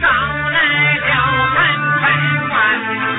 招来了陈城关。